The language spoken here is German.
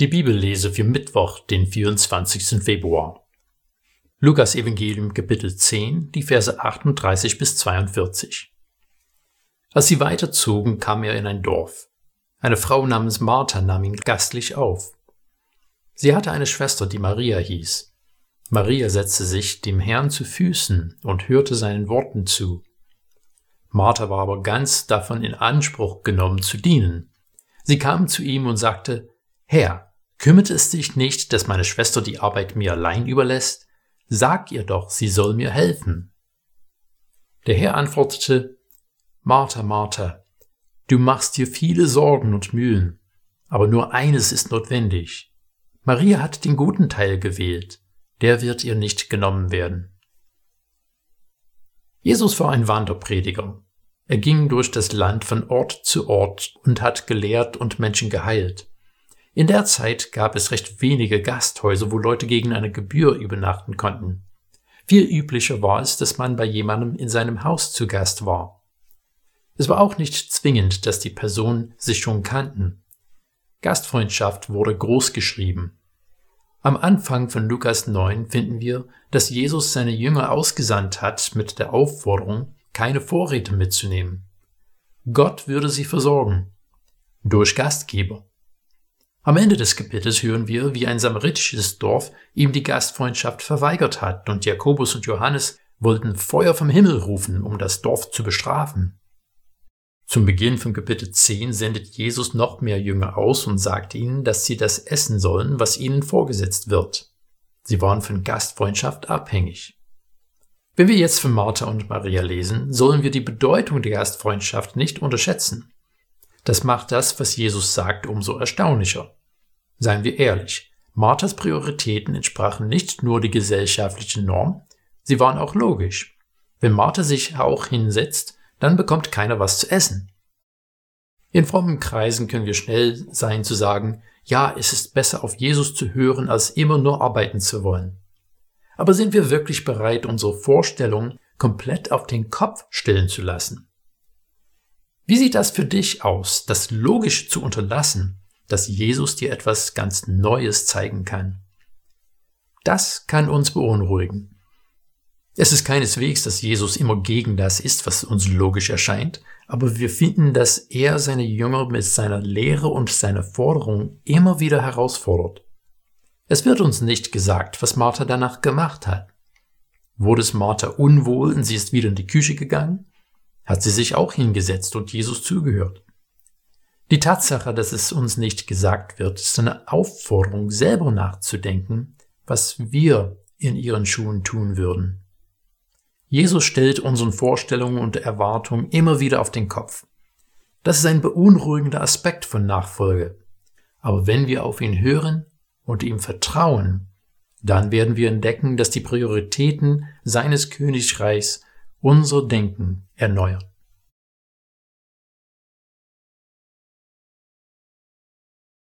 Die Bibellese für Mittwoch, den 24. Februar. Lukas Evangelium Kapitel 10, die Verse 38 bis 42. Als sie weiterzogen, kam er in ein Dorf. Eine Frau namens Martha nahm ihn gastlich auf. Sie hatte eine Schwester, die Maria hieß. Maria setzte sich dem Herrn zu Füßen und hörte seinen Worten zu. Martha war aber ganz davon in Anspruch genommen zu dienen. Sie kam zu ihm und sagte, Herr, Kümmert es dich nicht, dass meine Schwester die Arbeit mir allein überlässt? Sag ihr doch, sie soll mir helfen. Der Herr antwortete, Martha, Martha, du machst dir viele Sorgen und Mühen, aber nur eines ist notwendig. Maria hat den guten Teil gewählt, der wird ihr nicht genommen werden. Jesus war ein Wanderprediger. Er ging durch das Land von Ort zu Ort und hat gelehrt und Menschen geheilt. In der Zeit gab es recht wenige Gasthäuser, wo Leute gegen eine Gebühr übernachten konnten. Viel üblicher war es, dass man bei jemandem in seinem Haus zu Gast war. Es war auch nicht zwingend, dass die Personen sich schon kannten. Gastfreundschaft wurde groß geschrieben. Am Anfang von Lukas 9 finden wir, dass Jesus seine Jünger ausgesandt hat mit der Aufforderung, keine Vorräte mitzunehmen. Gott würde sie versorgen. Durch Gastgeber. Am Ende des Kapitels hören wir, wie ein samaritisches Dorf ihm die Gastfreundschaft verweigert hat und Jakobus und Johannes wollten Feuer vom Himmel rufen, um das Dorf zu bestrafen. Zum Beginn von Kapitel 10 sendet Jesus noch mehr Jünger aus und sagt ihnen, dass sie das essen sollen, was ihnen vorgesetzt wird. Sie waren von Gastfreundschaft abhängig. Wenn wir jetzt von Martha und Maria lesen, sollen wir die Bedeutung der Gastfreundschaft nicht unterschätzen. Das macht das, was Jesus sagt, umso erstaunlicher. Seien wir ehrlich, Marthas Prioritäten entsprachen nicht nur die gesellschaftlichen Norm, sie waren auch logisch. Wenn Martha sich auch hinsetzt, dann bekommt keiner was zu essen. In frommen Kreisen können wir schnell sein zu sagen, ja, es ist besser auf Jesus zu hören, als immer nur arbeiten zu wollen. Aber sind wir wirklich bereit, unsere Vorstellungen komplett auf den Kopf stellen zu lassen? Wie sieht das für dich aus, das logisch zu unterlassen, dass Jesus dir etwas ganz Neues zeigen kann? Das kann uns beunruhigen. Es ist keineswegs, dass Jesus immer gegen das ist, was uns logisch erscheint, aber wir finden, dass er seine Jünger mit seiner Lehre und seiner Forderung immer wieder herausfordert. Es wird uns nicht gesagt, was Martha danach gemacht hat. Wurde es Martha unwohl und sie ist wieder in die Küche gegangen? Hat sie sich auch hingesetzt und Jesus zugehört. Die Tatsache, dass es uns nicht gesagt wird, ist eine Aufforderung, selber nachzudenken, was wir in ihren Schuhen tun würden. Jesus stellt unseren Vorstellungen und Erwartungen immer wieder auf den Kopf. Das ist ein beunruhigender Aspekt von Nachfolge. Aber wenn wir auf ihn hören und ihm vertrauen, dann werden wir entdecken, dass die Prioritäten seines Königreichs unser Denken erneuert.